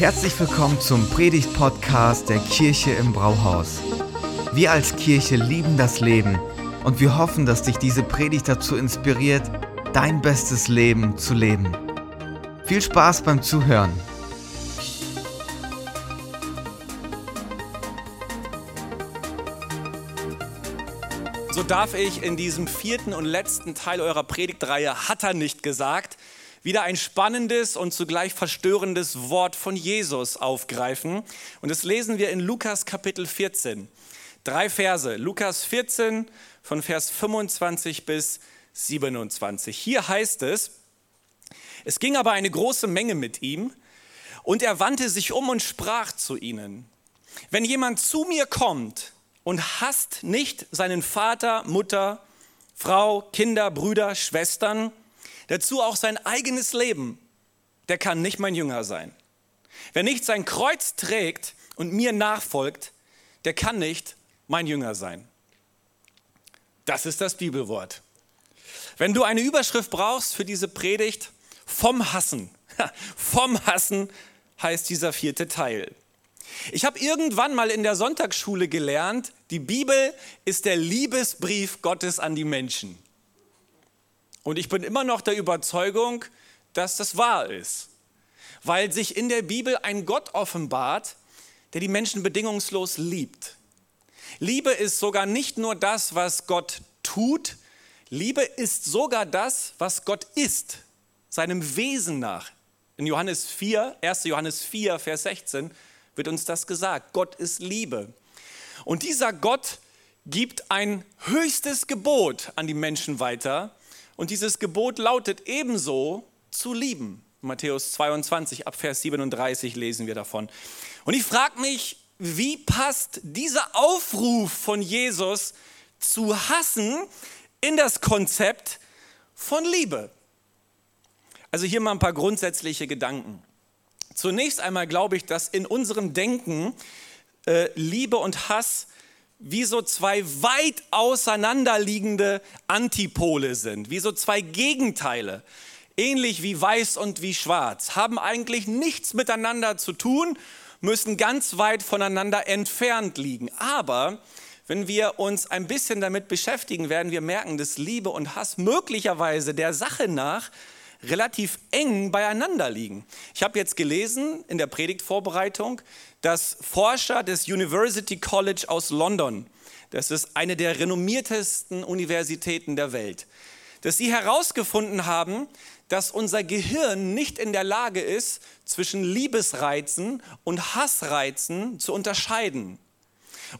Herzlich willkommen zum Predigt-Podcast der Kirche im Brauhaus. Wir als Kirche lieben das Leben und wir hoffen, dass dich diese Predigt dazu inspiriert, dein bestes Leben zu leben. Viel Spaß beim Zuhören. So darf ich in diesem vierten und letzten Teil eurer Predigtreihe Hat er nicht gesagt, wieder ein spannendes und zugleich verstörendes Wort von Jesus aufgreifen. Und das lesen wir in Lukas Kapitel 14. Drei Verse. Lukas 14 von Vers 25 bis 27. Hier heißt es, es ging aber eine große Menge mit ihm und er wandte sich um und sprach zu ihnen, wenn jemand zu mir kommt und hasst nicht seinen Vater, Mutter, Frau, Kinder, Brüder, Schwestern, dazu auch sein eigenes Leben, der kann nicht mein Jünger sein. Wer nicht sein Kreuz trägt und mir nachfolgt, der kann nicht mein Jünger sein. Das ist das Bibelwort. Wenn du eine Überschrift brauchst für diese Predigt, vom Hassen, vom Hassen heißt dieser vierte Teil. Ich habe irgendwann mal in der Sonntagsschule gelernt, die Bibel ist der Liebesbrief Gottes an die Menschen. Und ich bin immer noch der Überzeugung, dass das wahr ist, weil sich in der Bibel ein Gott offenbart, der die Menschen bedingungslos liebt. Liebe ist sogar nicht nur das, was Gott tut, Liebe ist sogar das, was Gott ist, seinem Wesen nach. In Johannes 4, 1. Johannes 4, Vers 16 wird uns das gesagt. Gott ist Liebe. Und dieser Gott gibt ein höchstes Gebot an die Menschen weiter, und dieses Gebot lautet ebenso zu lieben. Matthäus 22 ab Vers 37 lesen wir davon. Und ich frage mich, wie passt dieser Aufruf von Jesus zu hassen in das Konzept von Liebe? Also hier mal ein paar grundsätzliche Gedanken. Zunächst einmal glaube ich, dass in unserem Denken äh, Liebe und Hass wie so zwei weit auseinanderliegende Antipole sind, wie so zwei Gegenteile, ähnlich wie weiß und wie schwarz, haben eigentlich nichts miteinander zu tun, müssen ganz weit voneinander entfernt liegen. Aber wenn wir uns ein bisschen damit beschäftigen, werden wir merken, dass Liebe und Hass möglicherweise der Sache nach relativ eng beieinander liegen. Ich habe jetzt gelesen in der Predigtvorbereitung, dass Forscher des University College aus London, das ist eine der renommiertesten Universitäten der Welt, dass sie herausgefunden haben, dass unser Gehirn nicht in der Lage ist, zwischen Liebesreizen und Hassreizen zu unterscheiden.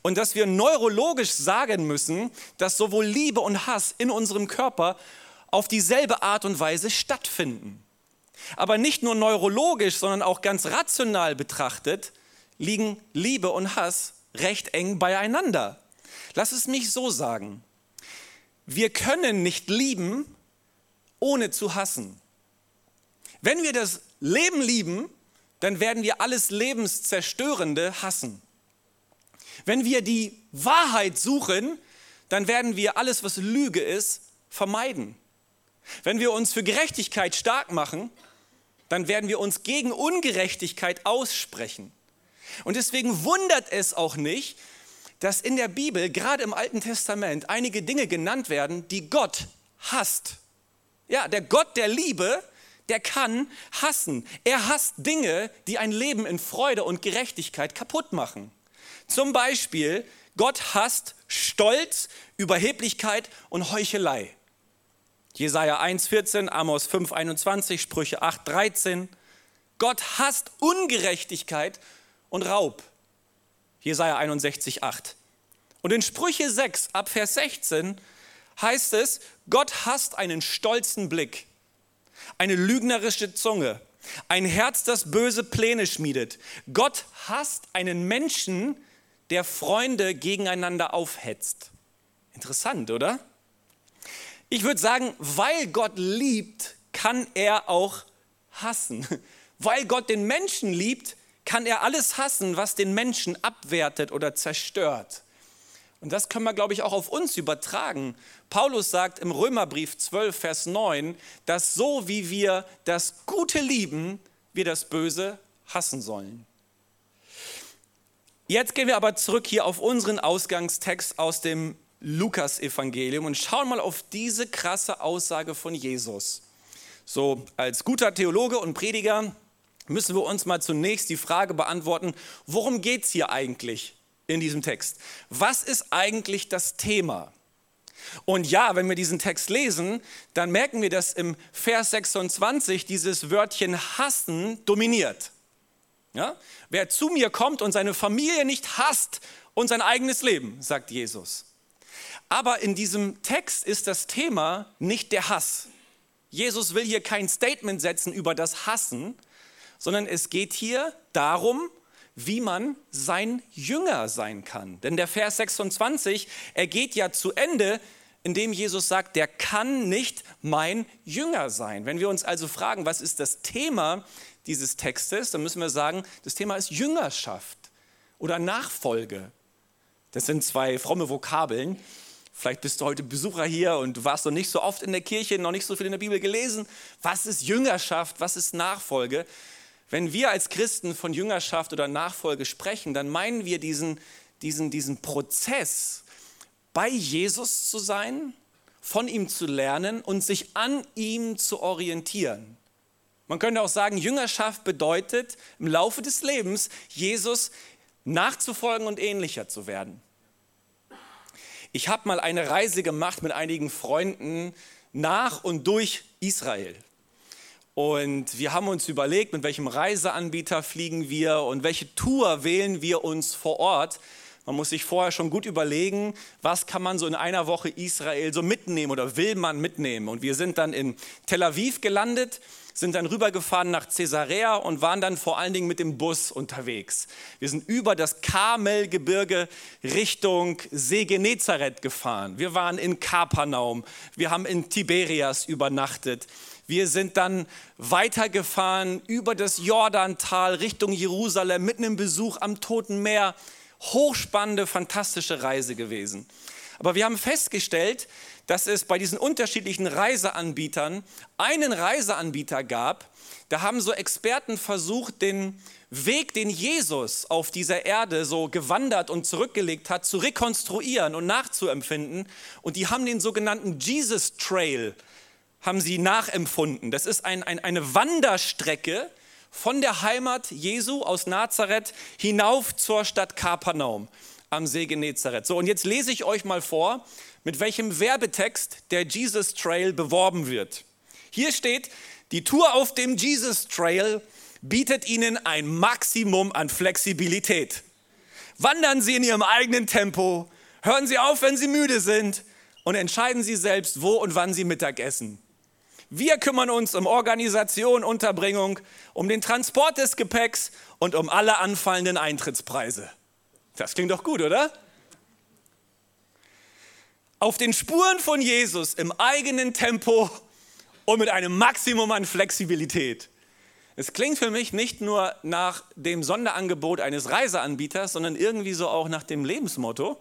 Und dass wir neurologisch sagen müssen, dass sowohl Liebe und Hass in unserem Körper auf dieselbe Art und Weise stattfinden. Aber nicht nur neurologisch, sondern auch ganz rational betrachtet liegen Liebe und Hass recht eng beieinander. Lass es mich so sagen. Wir können nicht lieben, ohne zu hassen. Wenn wir das Leben lieben, dann werden wir alles Lebenszerstörende hassen. Wenn wir die Wahrheit suchen, dann werden wir alles, was Lüge ist, vermeiden. Wenn wir uns für Gerechtigkeit stark machen, dann werden wir uns gegen Ungerechtigkeit aussprechen. Und deswegen wundert es auch nicht, dass in der Bibel, gerade im Alten Testament, einige Dinge genannt werden, die Gott hasst. Ja, der Gott der Liebe, der kann hassen. Er hasst Dinge, die ein Leben in Freude und Gerechtigkeit kaputt machen. Zum Beispiel, Gott hasst Stolz, Überheblichkeit und Heuchelei. Jesaja 1,14, Amos 5,21, Sprüche 8,13. Gott hasst Ungerechtigkeit und Raub. Jesaja 61,8. Und in Sprüche 6 ab Vers 16 heißt es, Gott hasst einen stolzen Blick, eine lügnerische Zunge, ein Herz, das böse Pläne schmiedet. Gott hasst einen Menschen, der Freunde gegeneinander aufhetzt. Interessant, oder? Ich würde sagen, weil Gott liebt, kann er auch hassen. Weil Gott den Menschen liebt, kann er alles hassen, was den Menschen abwertet oder zerstört. Und das können wir, glaube ich, auch auf uns übertragen. Paulus sagt im Römerbrief 12, Vers 9, dass so wie wir das Gute lieben, wir das Böse hassen sollen. Jetzt gehen wir aber zurück hier auf unseren Ausgangstext aus dem Lukas-Evangelium und schauen mal auf diese krasse Aussage von Jesus. So, als guter Theologe und Prediger müssen wir uns mal zunächst die Frage beantworten, worum geht es hier eigentlich in diesem Text? Was ist eigentlich das Thema? Und ja, wenn wir diesen Text lesen, dann merken wir, dass im Vers 26 dieses Wörtchen hassen dominiert. Ja? Wer zu mir kommt und seine Familie nicht hasst und sein eigenes Leben, sagt Jesus. Aber in diesem Text ist das Thema nicht der Hass. Jesus will hier kein Statement setzen über das Hassen, sondern es geht hier darum, wie man sein Jünger sein kann. Denn der Vers 26, er geht ja zu Ende, indem Jesus sagt, der kann nicht mein Jünger sein. Wenn wir uns also fragen, was ist das Thema dieses Textes, dann müssen wir sagen, das Thema ist Jüngerschaft oder Nachfolge. Das sind zwei fromme Vokabeln. Vielleicht bist du heute Besucher hier und du warst noch nicht so oft in der Kirche, noch nicht so viel in der Bibel gelesen. Was ist Jüngerschaft? Was ist Nachfolge? Wenn wir als Christen von Jüngerschaft oder Nachfolge sprechen, dann meinen wir diesen, diesen, diesen Prozess, bei Jesus zu sein, von ihm zu lernen und sich an ihm zu orientieren. Man könnte auch sagen, Jüngerschaft bedeutet im Laufe des Lebens Jesus nachzufolgen und ähnlicher zu werden. Ich habe mal eine Reise gemacht mit einigen Freunden nach und durch Israel. Und wir haben uns überlegt, mit welchem Reiseanbieter fliegen wir und welche Tour wählen wir uns vor Ort. Man muss sich vorher schon gut überlegen, was kann man so in einer Woche Israel so mitnehmen oder will man mitnehmen. Und wir sind dann in Tel Aviv gelandet sind dann rübergefahren nach Caesarea und waren dann vor allen Dingen mit dem Bus unterwegs. Wir sind über das Karmelgebirge Richtung See Genezareth gefahren. Wir waren in Kapernaum. Wir haben in Tiberias übernachtet. Wir sind dann weitergefahren über das Jordantal Richtung Jerusalem mit einem Besuch am Toten Meer. Hochspannende, fantastische Reise gewesen. Aber wir haben festgestellt, dass es bei diesen unterschiedlichen Reiseanbietern einen Reiseanbieter gab, da haben so Experten versucht, den Weg, den Jesus auf dieser Erde so gewandert und zurückgelegt hat, zu rekonstruieren und nachzuempfinden. Und die haben den sogenannten Jesus Trail, haben sie nachempfunden. Das ist ein, ein, eine Wanderstrecke von der Heimat Jesu aus Nazareth hinauf zur Stadt Kapernaum am See Genezareth. So, und jetzt lese ich euch mal vor, mit welchem Werbetext der Jesus Trail beworben wird. Hier steht, die Tour auf dem Jesus Trail bietet Ihnen ein Maximum an Flexibilität. Wandern Sie in Ihrem eigenen Tempo, hören Sie auf, wenn Sie müde sind und entscheiden Sie selbst, wo und wann Sie Mittag essen. Wir kümmern uns um Organisation, Unterbringung, um den Transport des Gepäcks und um alle anfallenden Eintrittspreise. Das klingt doch gut, oder? Auf den Spuren von Jesus im eigenen Tempo und mit einem Maximum an Flexibilität. Es klingt für mich nicht nur nach dem Sonderangebot eines Reiseanbieters, sondern irgendwie so auch nach dem Lebensmotto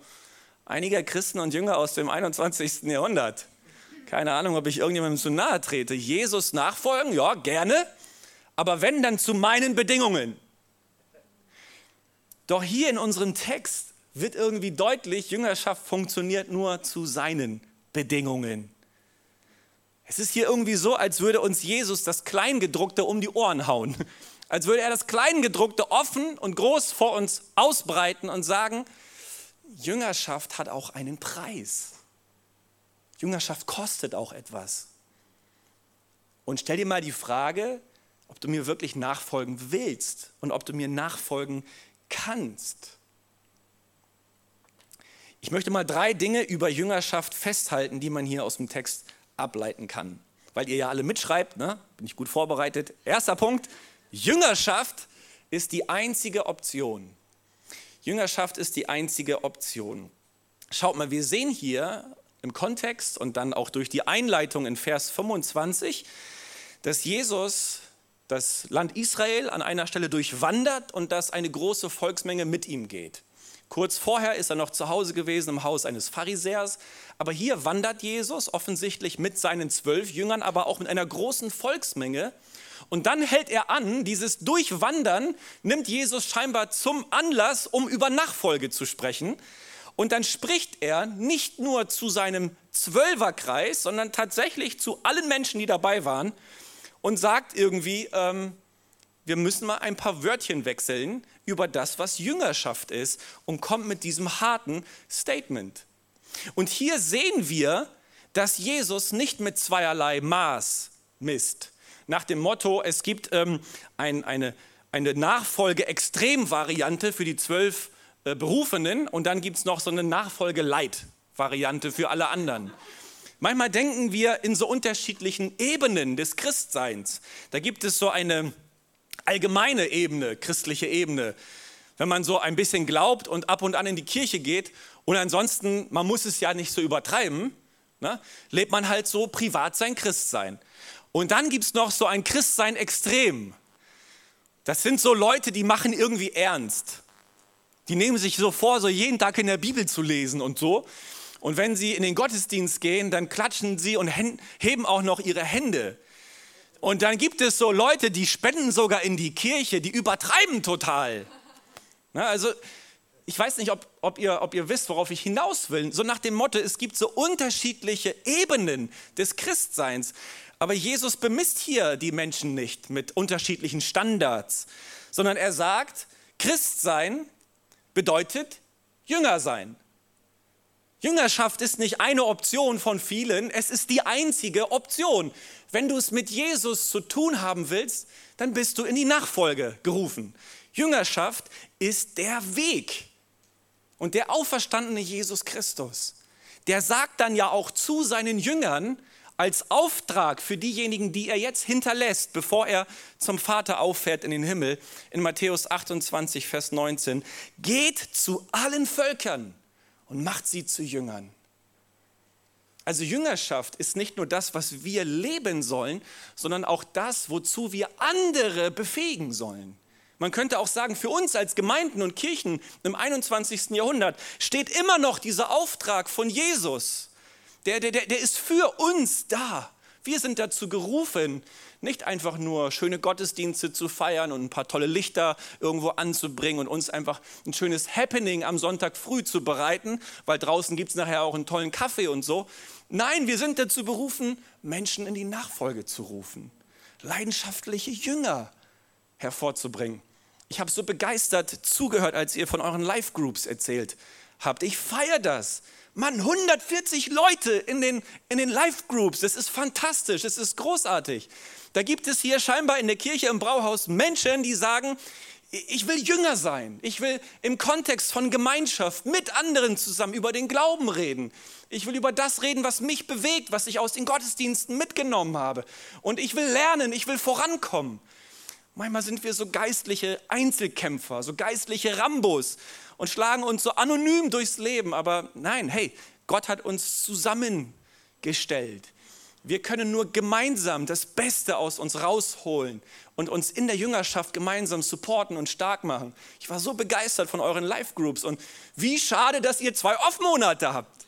einiger Christen und Jünger aus dem 21. Jahrhundert. Keine Ahnung, ob ich irgendjemandem zu nahe trete. Jesus nachfolgen, ja, gerne, aber wenn, dann zu meinen Bedingungen. Doch hier in unserem Text wird irgendwie deutlich, Jüngerschaft funktioniert nur zu seinen Bedingungen. Es ist hier irgendwie so, als würde uns Jesus das Kleingedruckte um die Ohren hauen. Als würde er das Kleingedruckte offen und groß vor uns ausbreiten und sagen, Jüngerschaft hat auch einen Preis. Jüngerschaft kostet auch etwas. Und stell dir mal die Frage, ob du mir wirklich nachfolgen willst und ob du mir nachfolgen kannst. Ich möchte mal drei Dinge über Jüngerschaft festhalten, die man hier aus dem Text ableiten kann. Weil ihr ja alle mitschreibt, ne? bin ich gut vorbereitet. Erster Punkt, Jüngerschaft ist die einzige Option. Jüngerschaft ist die einzige Option. Schaut mal, wir sehen hier im Kontext und dann auch durch die Einleitung in Vers 25, dass Jesus das Land Israel an einer Stelle durchwandert und dass eine große Volksmenge mit ihm geht. Kurz vorher ist er noch zu Hause gewesen im Haus eines Pharisäers, aber hier wandert Jesus offensichtlich mit seinen zwölf Jüngern, aber auch mit einer großen Volksmenge Und dann hält er an, dieses Durchwandern nimmt Jesus scheinbar zum Anlass, um über Nachfolge zu sprechen. Und dann spricht er nicht nur zu seinem Zwölferkreis, sondern tatsächlich zu allen Menschen, die dabei waren und sagt irgendwie, ähm, wir müssen mal ein paar Wörtchen wechseln über das, was Jüngerschaft ist und kommt mit diesem harten Statement. Und hier sehen wir, dass Jesus nicht mit zweierlei Maß misst. Nach dem Motto, es gibt ähm, ein, eine, eine Nachfolge-Extrem-Variante für die zwölf äh, Berufenen und dann gibt es noch so eine Nachfolge-Light-Variante für alle anderen. Manchmal denken wir in so unterschiedlichen Ebenen des Christseins. Da gibt es so eine allgemeine Ebene, christliche Ebene. Wenn man so ein bisschen glaubt und ab und an in die Kirche geht und ansonsten, man muss es ja nicht so übertreiben, ne, lebt man halt so privat sein Christsein. Und dann gibt es noch so ein Christsein extrem. Das sind so Leute, die machen irgendwie ernst. Die nehmen sich so vor, so jeden Tag in der Bibel zu lesen und so. Und wenn sie in den Gottesdienst gehen, dann klatschen sie und heben auch noch ihre Hände. Und dann gibt es so Leute, die spenden sogar in die Kirche, die übertreiben total. Na, also ich weiß nicht, ob, ob, ihr, ob ihr wisst, worauf ich hinaus will. So nach dem Motto, es gibt so unterschiedliche Ebenen des Christseins. Aber Jesus bemisst hier die Menschen nicht mit unterschiedlichen Standards, sondern er sagt, Christsein bedeutet Jünger sein. Jüngerschaft ist nicht eine Option von vielen, es ist die einzige Option. Wenn du es mit Jesus zu tun haben willst, dann bist du in die Nachfolge gerufen. Jüngerschaft ist der Weg. Und der auferstandene Jesus Christus, der sagt dann ja auch zu seinen Jüngern als Auftrag für diejenigen, die er jetzt hinterlässt, bevor er zum Vater auffährt in den Himmel, in Matthäus 28, Vers 19, geht zu allen Völkern und macht sie zu Jüngern. Also Jüngerschaft ist nicht nur das, was wir leben sollen, sondern auch das, wozu wir andere befähigen sollen. Man könnte auch sagen, für uns als Gemeinden und Kirchen im 21. Jahrhundert steht immer noch dieser Auftrag von Jesus. Der, der, der ist für uns da. Wir sind dazu gerufen, nicht einfach nur schöne Gottesdienste zu feiern und ein paar tolle Lichter irgendwo anzubringen und uns einfach ein schönes Happening am Sonntag früh zu bereiten, weil draußen gibt es nachher auch einen tollen Kaffee und so. Nein, wir sind dazu berufen, Menschen in die Nachfolge zu rufen, leidenschaftliche Jünger hervorzubringen. Ich habe so begeistert zugehört, als ihr von euren Live-Groups erzählt habt. Ich feiere das. Mann, 140 Leute in den, in den Live-Groups. Das ist fantastisch, das ist großartig. Da gibt es hier scheinbar in der Kirche im Brauhaus Menschen, die sagen, ich will Jünger sein. Ich will im Kontext von Gemeinschaft mit anderen zusammen über den Glauben reden. Ich will über das reden, was mich bewegt, was ich aus den Gottesdiensten mitgenommen habe. Und ich will lernen, ich will vorankommen. Manchmal sind wir so geistliche Einzelkämpfer, so geistliche Rambos und schlagen uns so anonym durchs Leben. Aber nein, hey, Gott hat uns zusammengestellt. Wir können nur gemeinsam das Beste aus uns rausholen und uns in der Jüngerschaft gemeinsam supporten und stark machen. Ich war so begeistert von euren Live-Groups und wie schade, dass ihr zwei Off-Monate habt,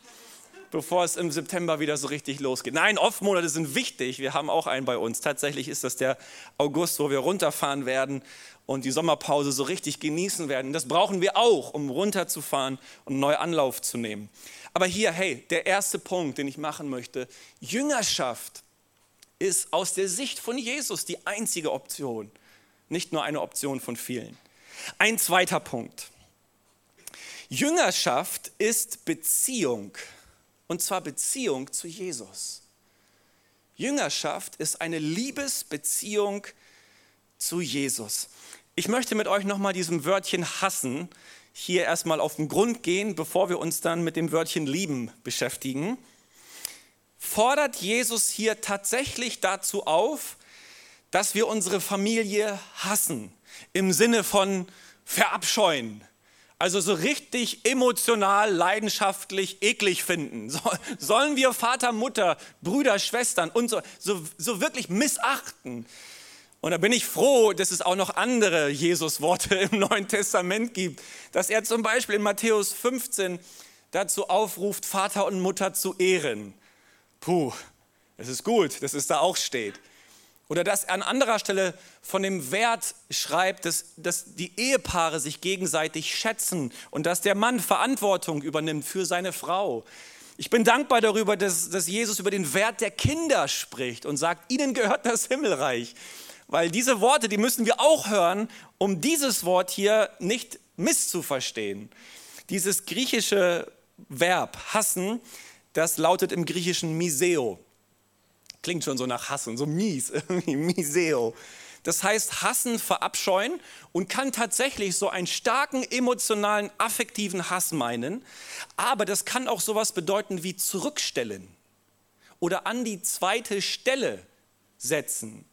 bevor es im September wieder so richtig losgeht. Nein, Off-Monate sind wichtig. Wir haben auch einen bei uns. Tatsächlich ist das der August, wo wir runterfahren werden und die Sommerpause so richtig genießen werden. Das brauchen wir auch, um runterzufahren und neu Anlauf zu nehmen. Aber hier, hey, der erste Punkt, den ich machen möchte, Jüngerschaft ist aus der Sicht von Jesus die einzige Option, nicht nur eine Option von vielen. Ein zweiter Punkt. Jüngerschaft ist Beziehung, und zwar Beziehung zu Jesus. Jüngerschaft ist eine Liebesbeziehung zu Jesus. Ich möchte mit euch nochmal diesem Wörtchen hassen hier erstmal auf den Grund gehen, bevor wir uns dann mit dem Wörtchen lieben beschäftigen, fordert Jesus hier tatsächlich dazu auf, dass wir unsere Familie hassen, im Sinne von verabscheuen. Also so richtig emotional, leidenschaftlich, eklig finden. So, sollen wir Vater, Mutter, Brüder, Schwestern und so, so, so wirklich missachten? Und da bin ich froh, dass es auch noch andere Jesus-Worte im Neuen Testament gibt, dass er zum Beispiel in Matthäus 15 dazu aufruft, Vater und Mutter zu ehren. Puh, es ist gut, dass es da auch steht. Oder dass er an anderer Stelle von dem Wert schreibt, dass, dass die Ehepaare sich gegenseitig schätzen und dass der Mann Verantwortung übernimmt für seine Frau. Ich bin dankbar darüber, dass, dass Jesus über den Wert der Kinder spricht und sagt, ihnen gehört das Himmelreich. Weil diese Worte, die müssen wir auch hören, um dieses Wort hier nicht misszuverstehen. Dieses griechische Verb hassen, das lautet im Griechischen miseo. Klingt schon so nach Hassen, so mies, Miseo. Das heißt, hassen, verabscheuen und kann tatsächlich so einen starken emotionalen, affektiven Hass meinen. Aber das kann auch sowas bedeuten wie zurückstellen oder an die zweite Stelle setzen.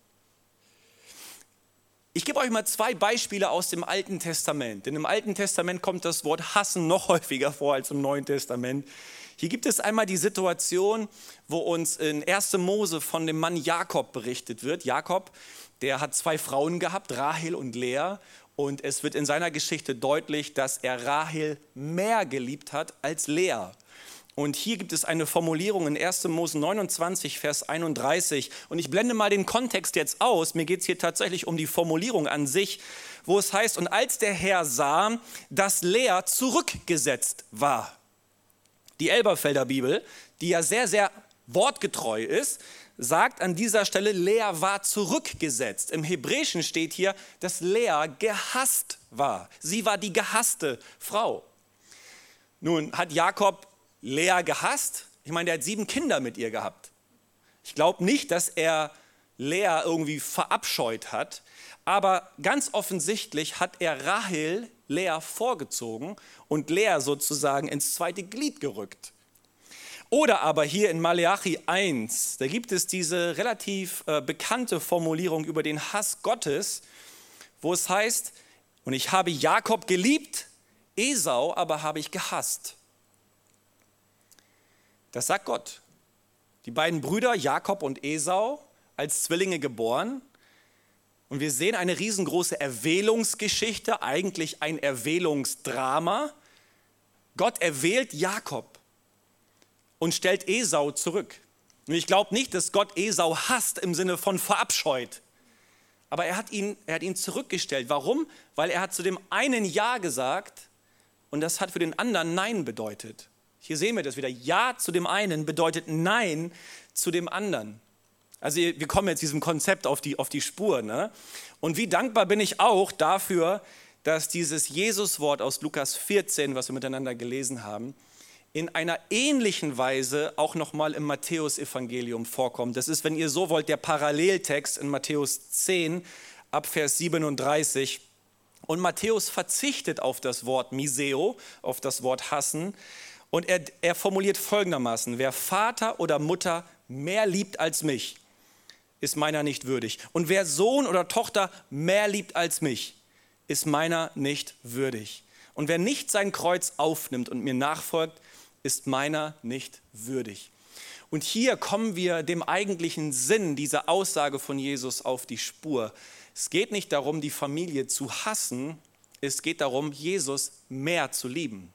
Ich gebe euch mal zwei Beispiele aus dem Alten Testament. Denn im Alten Testament kommt das Wort hassen noch häufiger vor als im Neuen Testament. Hier gibt es einmal die Situation, wo uns in 1. Mose von dem Mann Jakob berichtet wird. Jakob, der hat zwei Frauen gehabt, Rahel und Lea. Und es wird in seiner Geschichte deutlich, dass er Rahel mehr geliebt hat als Lea. Und hier gibt es eine Formulierung in 1. Mose 29, Vers 31. Und ich blende mal den Kontext jetzt aus. Mir geht es hier tatsächlich um die Formulierung an sich, wo es heißt, und als der Herr sah, dass Lea zurückgesetzt war, die Elberfelder Bibel, die ja sehr, sehr wortgetreu ist, sagt an dieser Stelle, Lea war zurückgesetzt. Im Hebräischen steht hier, dass Lea gehasst war. Sie war die gehasste Frau. Nun hat Jakob Lea gehasst. Ich meine, der hat sieben Kinder mit ihr gehabt. Ich glaube nicht, dass er Lea irgendwie verabscheut hat, aber ganz offensichtlich hat er Rahel Lea vorgezogen und Lea sozusagen ins zweite Glied gerückt. Oder aber hier in Maleachi 1, da gibt es diese relativ äh, bekannte Formulierung über den Hass Gottes, wo es heißt, und ich habe Jakob geliebt, Esau aber habe ich gehasst. Das sagt Gott. Die beiden Brüder Jakob und Esau als Zwillinge geboren und wir sehen eine riesengroße Erwählungsgeschichte, eigentlich ein Erwählungsdrama. Gott erwählt Jakob und stellt Esau zurück. Und ich glaube nicht, dass Gott Esau hasst im Sinne von verabscheut. Aber er hat, ihn, er hat ihn zurückgestellt. Warum? Weil er hat zu dem einen Ja gesagt und das hat für den anderen Nein bedeutet. Hier sehen wir das wieder. Ja zu dem einen bedeutet Nein zu dem anderen. Also wir kommen jetzt diesem Konzept auf die, auf die Spur. Ne? Und wie dankbar bin ich auch dafür, dass dieses Jesuswort aus Lukas 14, was wir miteinander gelesen haben, in einer ähnlichen Weise auch nochmal im Matthäusevangelium vorkommt. Das ist, wenn ihr so wollt, der Paralleltext in Matthäus 10 ab Vers 37. Und Matthäus verzichtet auf das Wort Miseo, auf das Wort hassen. Und er, er formuliert folgendermaßen, wer Vater oder Mutter mehr liebt als mich, ist meiner nicht würdig. Und wer Sohn oder Tochter mehr liebt als mich, ist meiner nicht würdig. Und wer nicht sein Kreuz aufnimmt und mir nachfolgt, ist meiner nicht würdig. Und hier kommen wir dem eigentlichen Sinn dieser Aussage von Jesus auf die Spur. Es geht nicht darum, die Familie zu hassen, es geht darum, Jesus mehr zu lieben.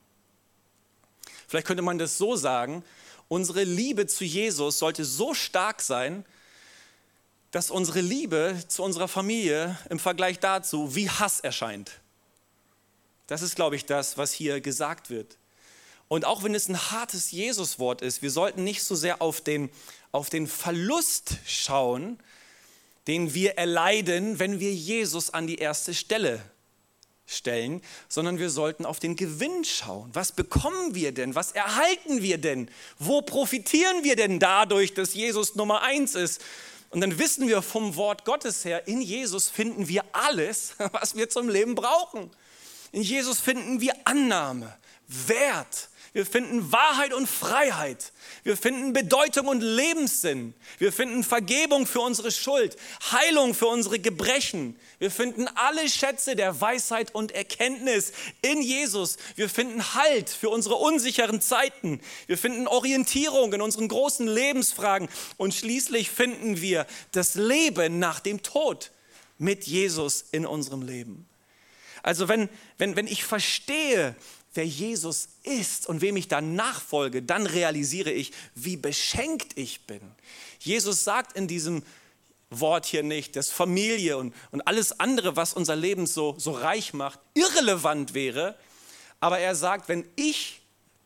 Vielleicht könnte man das so sagen, unsere Liebe zu Jesus sollte so stark sein, dass unsere Liebe zu unserer Familie im Vergleich dazu wie Hass erscheint. Das ist, glaube ich, das, was hier gesagt wird. Und auch wenn es ein hartes Jesuswort ist, wir sollten nicht so sehr auf den, auf den Verlust schauen, den wir erleiden, wenn wir Jesus an die erste Stelle stellen, sondern wir sollten auf den Gewinn schauen. Was bekommen wir denn? Was erhalten wir denn? Wo profitieren wir denn dadurch, dass Jesus Nummer eins ist? Und dann wissen wir vom Wort Gottes her, in Jesus finden wir alles, was wir zum Leben brauchen. In Jesus finden wir Annahme, Wert, wir finden Wahrheit und Freiheit. Wir finden Bedeutung und Lebenssinn. Wir finden Vergebung für unsere Schuld, Heilung für unsere Gebrechen. Wir finden alle Schätze der Weisheit und Erkenntnis in Jesus. Wir finden Halt für unsere unsicheren Zeiten. Wir finden Orientierung in unseren großen Lebensfragen. Und schließlich finden wir das Leben nach dem Tod mit Jesus in unserem Leben. Also wenn, wenn, wenn ich verstehe, wer Jesus ist und wem ich dann nachfolge, dann realisiere ich, wie beschenkt ich bin. Jesus sagt in diesem Wort hier nicht, dass Familie und, und alles andere, was unser Leben so, so reich macht, irrelevant wäre. Aber er sagt, wenn ich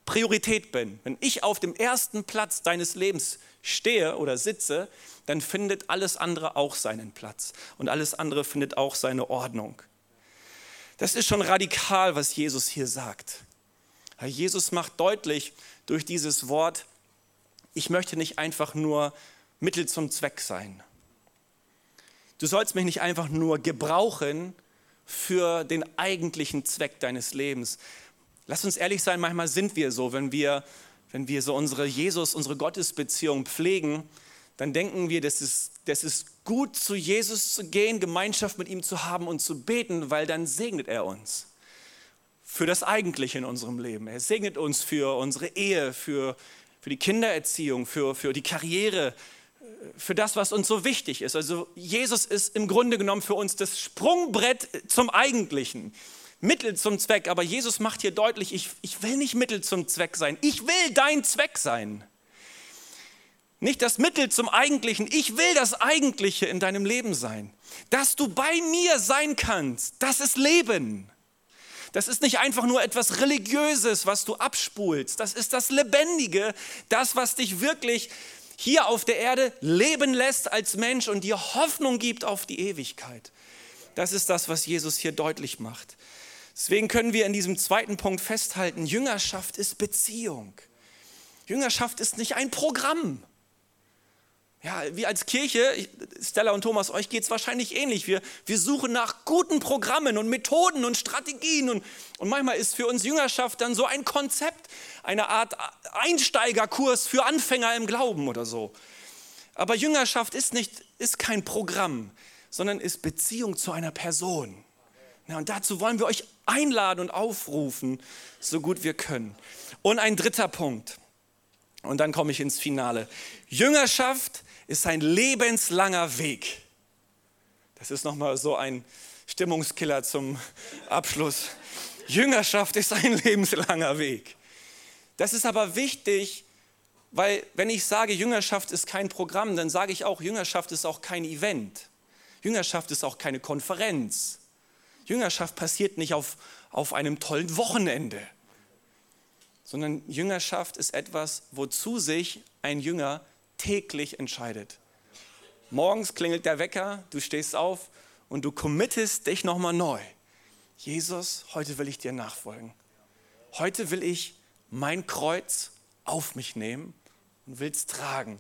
Priorität bin, wenn ich auf dem ersten Platz deines Lebens stehe oder sitze, dann findet alles andere auch seinen Platz und alles andere findet auch seine Ordnung. Das ist schon radikal, was Jesus hier sagt. Jesus macht deutlich durch dieses Wort, ich möchte nicht einfach nur Mittel zum Zweck sein. Du sollst mich nicht einfach nur gebrauchen für den eigentlichen Zweck deines Lebens. Lass uns ehrlich sein, manchmal sind wir so, wenn wir, wenn wir so unsere Jesus, unsere Gottesbeziehung pflegen, dann denken wir, das ist, das ist gut, zu Jesus zu gehen, Gemeinschaft mit ihm zu haben und zu beten, weil dann segnet er uns für das Eigentliche in unserem Leben. Er segnet uns für unsere Ehe, für, für die Kindererziehung, für, für die Karriere, für das, was uns so wichtig ist. Also Jesus ist im Grunde genommen für uns das Sprungbrett zum Eigentlichen. Mittel zum Zweck. Aber Jesus macht hier deutlich, ich, ich will nicht Mittel zum Zweck sein. Ich will dein Zweck sein. Nicht das Mittel zum Eigentlichen. Ich will das Eigentliche in deinem Leben sein. Dass du bei mir sein kannst, das ist Leben. Das ist nicht einfach nur etwas Religiöses, was du abspulst. Das ist das Lebendige, das, was dich wirklich hier auf der Erde leben lässt als Mensch und dir Hoffnung gibt auf die Ewigkeit. Das ist das, was Jesus hier deutlich macht. Deswegen können wir in diesem zweiten Punkt festhalten, Jüngerschaft ist Beziehung. Jüngerschaft ist nicht ein Programm. Ja, wir als Kirche, Stella und Thomas, euch geht es wahrscheinlich ähnlich. Wir, wir suchen nach guten Programmen und Methoden und Strategien. Und, und manchmal ist für uns Jüngerschaft dann so ein Konzept, eine Art Einsteigerkurs für Anfänger im Glauben oder so. Aber Jüngerschaft ist, nicht, ist kein Programm, sondern ist Beziehung zu einer Person. Ja, und dazu wollen wir euch einladen und aufrufen, so gut wir können. Und ein dritter Punkt. Und dann komme ich ins Finale. Jüngerschaft ist ein lebenslanger Weg. Das ist nochmal so ein Stimmungskiller zum Abschluss. Jüngerschaft ist ein lebenslanger Weg. Das ist aber wichtig, weil wenn ich sage, Jüngerschaft ist kein Programm, dann sage ich auch, Jüngerschaft ist auch kein Event. Jüngerschaft ist auch keine Konferenz. Jüngerschaft passiert nicht auf, auf einem tollen Wochenende, sondern Jüngerschaft ist etwas, wozu sich ein Jünger täglich entscheidet. Morgens klingelt der Wecker, du stehst auf und du committest dich nochmal neu. Jesus, heute will ich dir nachfolgen. Heute will ich mein Kreuz auf mich nehmen und will es tragen.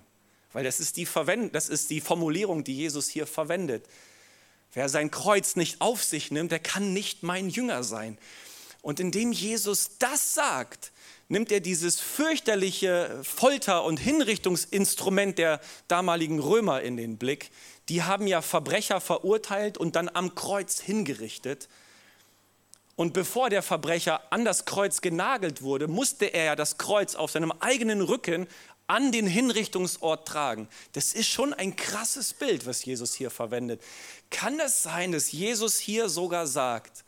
Weil das ist, die Verwend das ist die Formulierung, die Jesus hier verwendet. Wer sein Kreuz nicht auf sich nimmt, der kann nicht mein Jünger sein. Und indem Jesus das sagt, nimmt er dieses fürchterliche Folter- und Hinrichtungsinstrument der damaligen Römer in den Blick. Die haben ja Verbrecher verurteilt und dann am Kreuz hingerichtet. Und bevor der Verbrecher an das Kreuz genagelt wurde, musste er ja das Kreuz auf seinem eigenen Rücken an den Hinrichtungsort tragen. Das ist schon ein krasses Bild, was Jesus hier verwendet. Kann es sein, dass Jesus hier sogar sagt,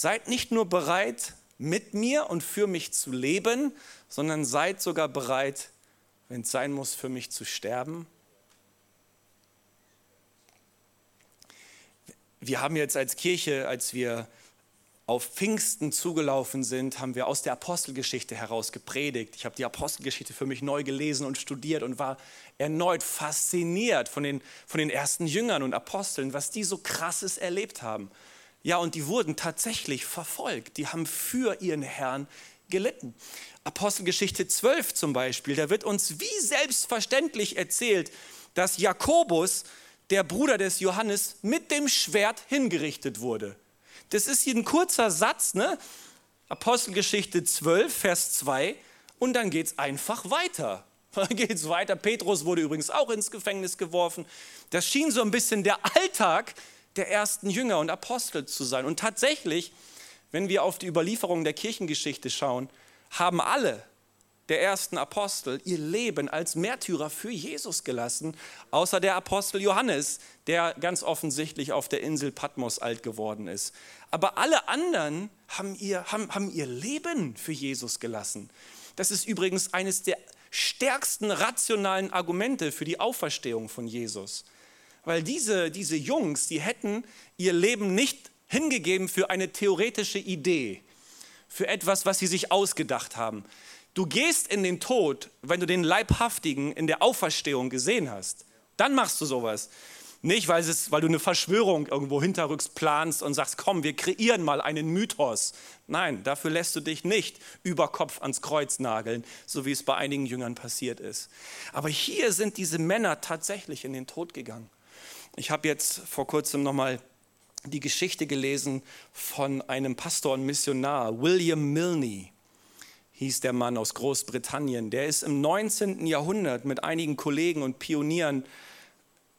seid nicht nur bereit, mit mir und für mich zu leben, sondern seid sogar bereit, wenn es sein muss, für mich zu sterben? Wir haben jetzt als Kirche, als wir auf Pfingsten zugelaufen sind, haben wir aus der Apostelgeschichte heraus gepredigt. Ich habe die Apostelgeschichte für mich neu gelesen und studiert und war erneut fasziniert von den, von den ersten Jüngern und Aposteln, was die so krasses erlebt haben. Ja, und die wurden tatsächlich verfolgt. Die haben für ihren Herrn gelitten. Apostelgeschichte 12 zum Beispiel, da wird uns wie selbstverständlich erzählt, dass Jakobus, der Bruder des Johannes, mit dem Schwert hingerichtet wurde. Das ist hier ein kurzer Satz, ne? Apostelgeschichte 12, Vers 2, und dann geht es einfach weiter. Dann geht es weiter. Petrus wurde übrigens auch ins Gefängnis geworfen. Das schien so ein bisschen der Alltag der ersten Jünger und Apostel zu sein. Und tatsächlich, wenn wir auf die Überlieferung der Kirchengeschichte schauen, haben alle der ersten Apostel ihr Leben als Märtyrer für Jesus gelassen, außer der Apostel Johannes, der ganz offensichtlich auf der Insel Patmos alt geworden ist. Aber alle anderen haben ihr, haben, haben ihr Leben für Jesus gelassen. Das ist übrigens eines der stärksten rationalen Argumente für die Auferstehung von Jesus. Weil diese, diese Jungs, die hätten ihr Leben nicht hingegeben für eine theoretische Idee, für etwas, was sie sich ausgedacht haben. Du gehst in den Tod, wenn du den Leibhaftigen in der Auferstehung gesehen hast. Dann machst du sowas. Nicht, weil, es, weil du eine Verschwörung irgendwo hinterrücks planst und sagst, komm, wir kreieren mal einen Mythos. Nein, dafür lässt du dich nicht über Kopf ans Kreuz nageln, so wie es bei einigen Jüngern passiert ist. Aber hier sind diese Männer tatsächlich in den Tod gegangen. Ich habe jetzt vor kurzem nochmal die Geschichte gelesen von einem Pastor und Missionar, William Milne hieß der Mann aus Großbritannien. Der ist im 19. Jahrhundert mit einigen Kollegen und Pionieren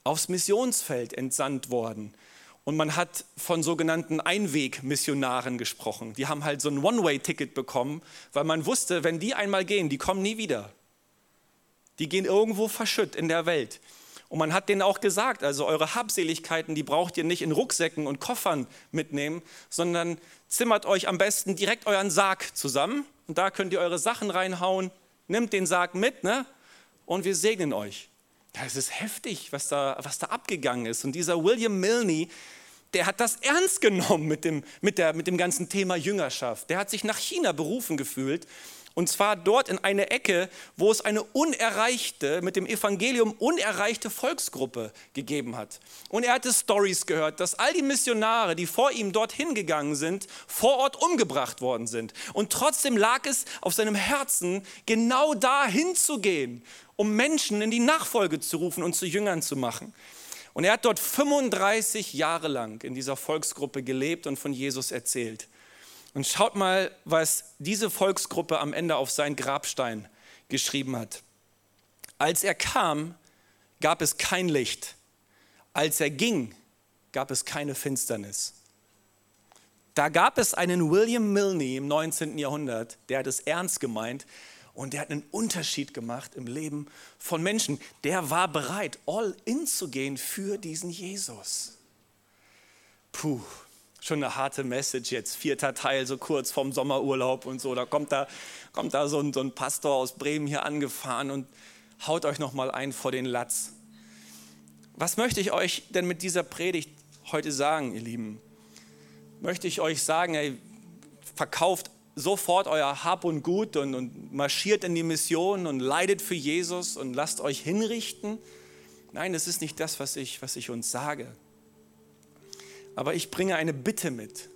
aufs Missionsfeld entsandt worden. Und man hat von sogenannten Einwegmissionaren gesprochen. Die haben halt so ein One-Way-Ticket bekommen, weil man wusste, wenn die einmal gehen, die kommen nie wieder. Die gehen irgendwo verschütt in der Welt. Und man hat denen auch gesagt, also eure Habseligkeiten, die braucht ihr nicht in Rucksäcken und Koffern mitnehmen, sondern zimmert euch am besten direkt euren Sarg zusammen und da könnt ihr eure Sachen reinhauen, nimmt den Sarg mit ne? und wir segnen euch. Das ist heftig, was da, was da abgegangen ist. Und dieser William Milne, der hat das ernst genommen mit dem, mit, der, mit dem ganzen Thema Jüngerschaft. Der hat sich nach China berufen gefühlt. Und zwar dort in eine Ecke, wo es eine unerreichte, mit dem Evangelium unerreichte Volksgruppe gegeben hat. Und er hatte Stories gehört, dass all die Missionare, die vor ihm dorthin gegangen sind, vor Ort umgebracht worden sind. Und trotzdem lag es auf seinem Herzen, genau da hinzugehen um Menschen in die Nachfolge zu rufen und zu Jüngern zu machen. Und er hat dort 35 Jahre lang in dieser Volksgruppe gelebt und von Jesus erzählt. Und schaut mal, was diese Volksgruppe am Ende auf seinen Grabstein geschrieben hat. Als er kam, gab es kein Licht. Als er ging, gab es keine Finsternis. Da gab es einen William Milne im 19. Jahrhundert, der hat es ernst gemeint, und der hat einen Unterschied gemacht im Leben von Menschen. Der war bereit, all in zu gehen für diesen Jesus. Puh, schon eine harte Message jetzt. Vierter Teil, so kurz vorm Sommerurlaub und so. Da kommt da, kommt da so, ein, so ein Pastor aus Bremen hier angefahren und haut euch nochmal ein vor den Latz. Was möchte ich euch denn mit dieser Predigt heute sagen, ihr Lieben? Möchte ich euch sagen, ey, verkauft sofort euer Hab und Gut und, und marschiert in die Mission und leidet für Jesus und lasst euch hinrichten. Nein, das ist nicht das, was ich, was ich uns sage. Aber ich bringe eine Bitte mit.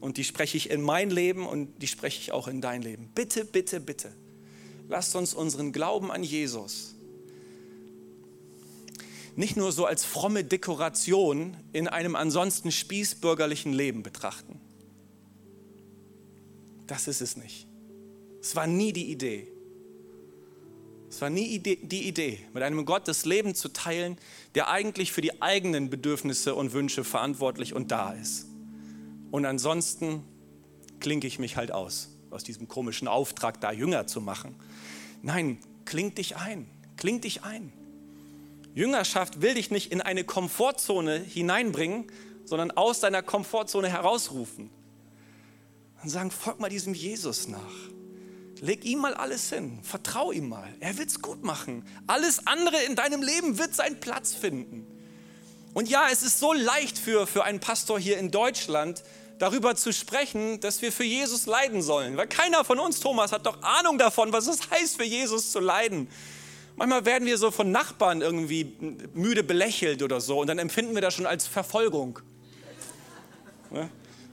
Und die spreche ich in mein Leben und die spreche ich auch in dein Leben. Bitte, bitte, bitte. Lasst uns unseren Glauben an Jesus nicht nur so als fromme Dekoration in einem ansonsten spießbürgerlichen Leben betrachten. Das ist es nicht. Es war nie die Idee. Es war nie die Idee, mit einem Gott das Leben zu teilen, der eigentlich für die eigenen Bedürfnisse und Wünsche verantwortlich und da ist. Und ansonsten klinke ich mich halt aus, aus diesem komischen Auftrag, da Jünger zu machen. Nein, kling dich ein, kling dich ein. Jüngerschaft will dich nicht in eine Komfortzone hineinbringen, sondern aus deiner Komfortzone herausrufen und sagen, folg mal diesem Jesus nach. Leg ihm mal alles hin, vertrau ihm mal. Er wird es gut machen. Alles andere in deinem Leben wird seinen Platz finden. Und ja, es ist so leicht für, für einen Pastor hier in Deutschland, darüber zu sprechen, dass wir für Jesus leiden sollen. Weil keiner von uns, Thomas, hat doch Ahnung davon, was es heißt, für Jesus zu leiden. Manchmal werden wir so von Nachbarn irgendwie müde belächelt oder so und dann empfinden wir das schon als Verfolgung.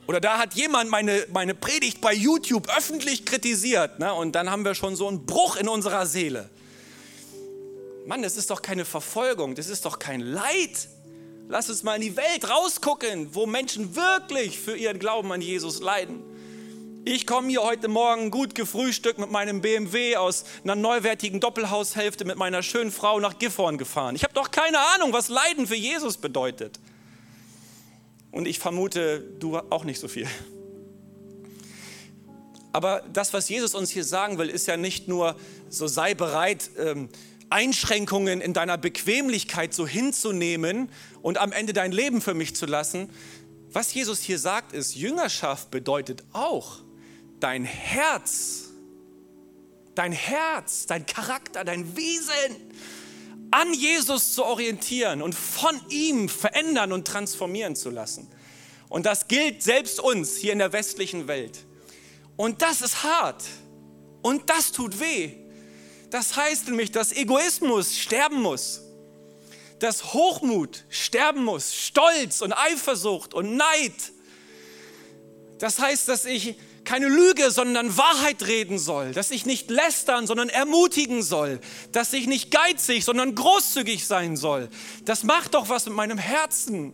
Oder da hat jemand meine, meine Predigt bei YouTube öffentlich kritisiert. Ne? Und dann haben wir schon so einen Bruch in unserer Seele. Mann, das ist doch keine Verfolgung, das ist doch kein Leid. Lass uns mal in die Welt rausgucken, wo Menschen wirklich für ihren Glauben an Jesus leiden. Ich komme hier heute Morgen gut gefrühstückt mit meinem BMW aus einer neuwertigen Doppelhaushälfte mit meiner schönen Frau nach Gifhorn gefahren. Ich habe doch keine Ahnung, was Leiden für Jesus bedeutet. Und ich vermute, du auch nicht so viel. Aber das, was Jesus uns hier sagen will, ist ja nicht nur, so sei bereit, ähm, Einschränkungen in deiner Bequemlichkeit so hinzunehmen und am Ende dein Leben für mich zu lassen. Was Jesus hier sagt, ist, Jüngerschaft bedeutet auch, dein Herz, dein Herz, dein Charakter, dein Wesen an Jesus zu orientieren und von ihm verändern und transformieren zu lassen. Und das gilt selbst uns hier in der westlichen Welt. Und das ist hart. Und das tut weh. Das heißt nämlich, dass Egoismus sterben muss. Dass Hochmut sterben muss. Stolz und Eifersucht und Neid. Das heißt, dass ich keine Lüge, sondern Wahrheit reden soll, dass ich nicht lästern, sondern ermutigen soll, dass ich nicht geizig, sondern großzügig sein soll. Das macht doch was mit meinem Herzen.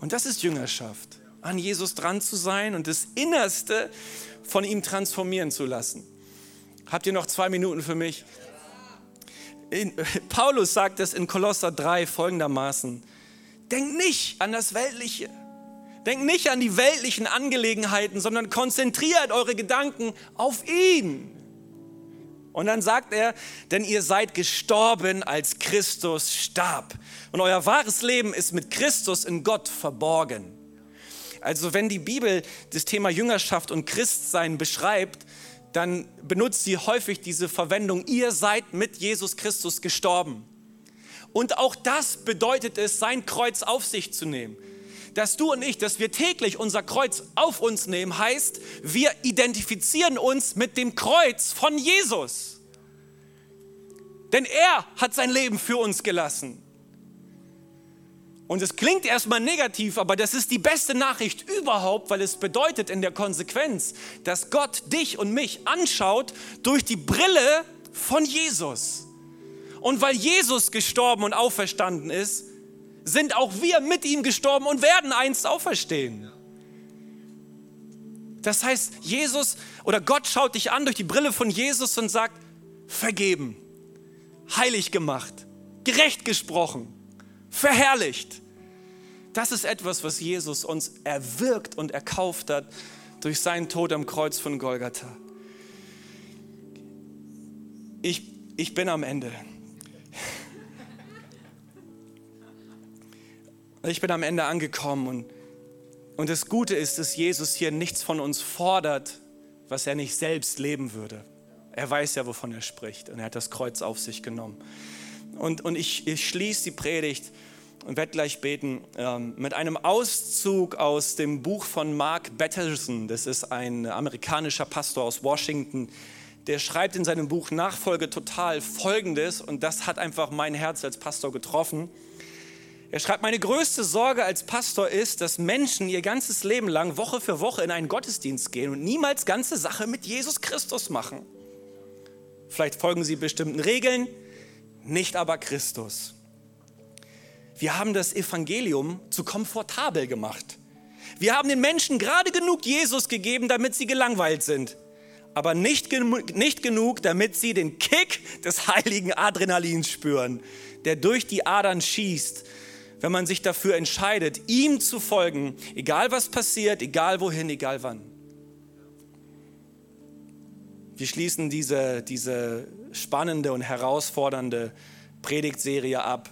Und das ist Jüngerschaft, an Jesus dran zu sein und das Innerste von ihm transformieren zu lassen. Habt ihr noch zwei Minuten für mich? In, Paulus sagt es in Kolosser 3 folgendermaßen. Denkt nicht an das Weltliche Denkt nicht an die weltlichen Angelegenheiten, sondern konzentriert eure Gedanken auf ihn. Und dann sagt er, denn ihr seid gestorben, als Christus starb. Und euer wahres Leben ist mit Christus in Gott verborgen. Also wenn die Bibel das Thema Jüngerschaft und Christsein beschreibt, dann benutzt sie häufig diese Verwendung, ihr seid mit Jesus Christus gestorben. Und auch das bedeutet es, sein Kreuz auf sich zu nehmen dass du und ich, dass wir täglich unser Kreuz auf uns nehmen, heißt, wir identifizieren uns mit dem Kreuz von Jesus. Denn er hat sein Leben für uns gelassen. Und es klingt erstmal negativ, aber das ist die beste Nachricht überhaupt, weil es bedeutet in der Konsequenz, dass Gott dich und mich anschaut durch die Brille von Jesus. Und weil Jesus gestorben und auferstanden ist, sind auch wir mit ihm gestorben und werden einst auferstehen. Das heißt, Jesus oder Gott schaut dich an durch die Brille von Jesus und sagt, vergeben, heilig gemacht, gerecht gesprochen, verherrlicht. Das ist etwas, was Jesus uns erwirkt und erkauft hat durch seinen Tod am Kreuz von Golgatha. Ich, ich bin am Ende. Ich bin am Ende angekommen und, und das Gute ist, dass Jesus hier nichts von uns fordert, was er nicht selbst leben würde. Er weiß ja, wovon er spricht und er hat das Kreuz auf sich genommen. Und, und ich, ich schließe die Predigt und werde gleich beten ähm, mit einem Auszug aus dem Buch von Mark Batterson. Das ist ein amerikanischer Pastor aus Washington. Der schreibt in seinem Buch Nachfolge total Folgendes und das hat einfach mein Herz als Pastor getroffen. Er schreibt, meine größte Sorge als Pastor ist, dass Menschen ihr ganzes Leben lang Woche für Woche in einen Gottesdienst gehen und niemals ganze Sache mit Jesus Christus machen. Vielleicht folgen sie bestimmten Regeln, nicht aber Christus. Wir haben das Evangelium zu komfortabel gemacht. Wir haben den Menschen gerade genug Jesus gegeben, damit sie gelangweilt sind, aber nicht, nicht genug, damit sie den Kick des heiligen Adrenalins spüren, der durch die Adern schießt wenn man sich dafür entscheidet, ihm zu folgen, egal was passiert, egal wohin, egal wann. Wir schließen diese, diese spannende und herausfordernde Predigtserie ab,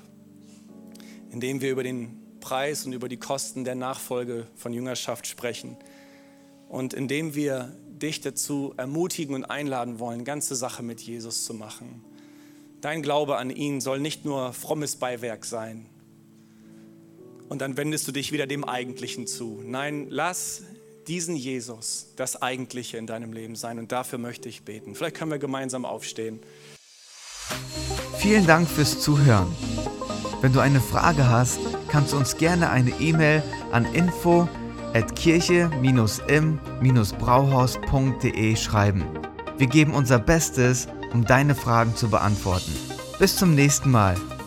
indem wir über den Preis und über die Kosten der Nachfolge von Jüngerschaft sprechen und indem wir dich dazu ermutigen und einladen wollen, ganze Sache mit Jesus zu machen. Dein Glaube an ihn soll nicht nur frommes Beiwerk sein, und dann wendest du dich wieder dem Eigentlichen zu. Nein, lass diesen Jesus das Eigentliche in deinem Leben sein und dafür möchte ich beten. Vielleicht können wir gemeinsam aufstehen. Vielen Dank fürs Zuhören. Wenn du eine Frage hast, kannst du uns gerne eine E-Mail an info at kirche-im-brauhaus.de schreiben. Wir geben unser Bestes, um deine Fragen zu beantworten. Bis zum nächsten Mal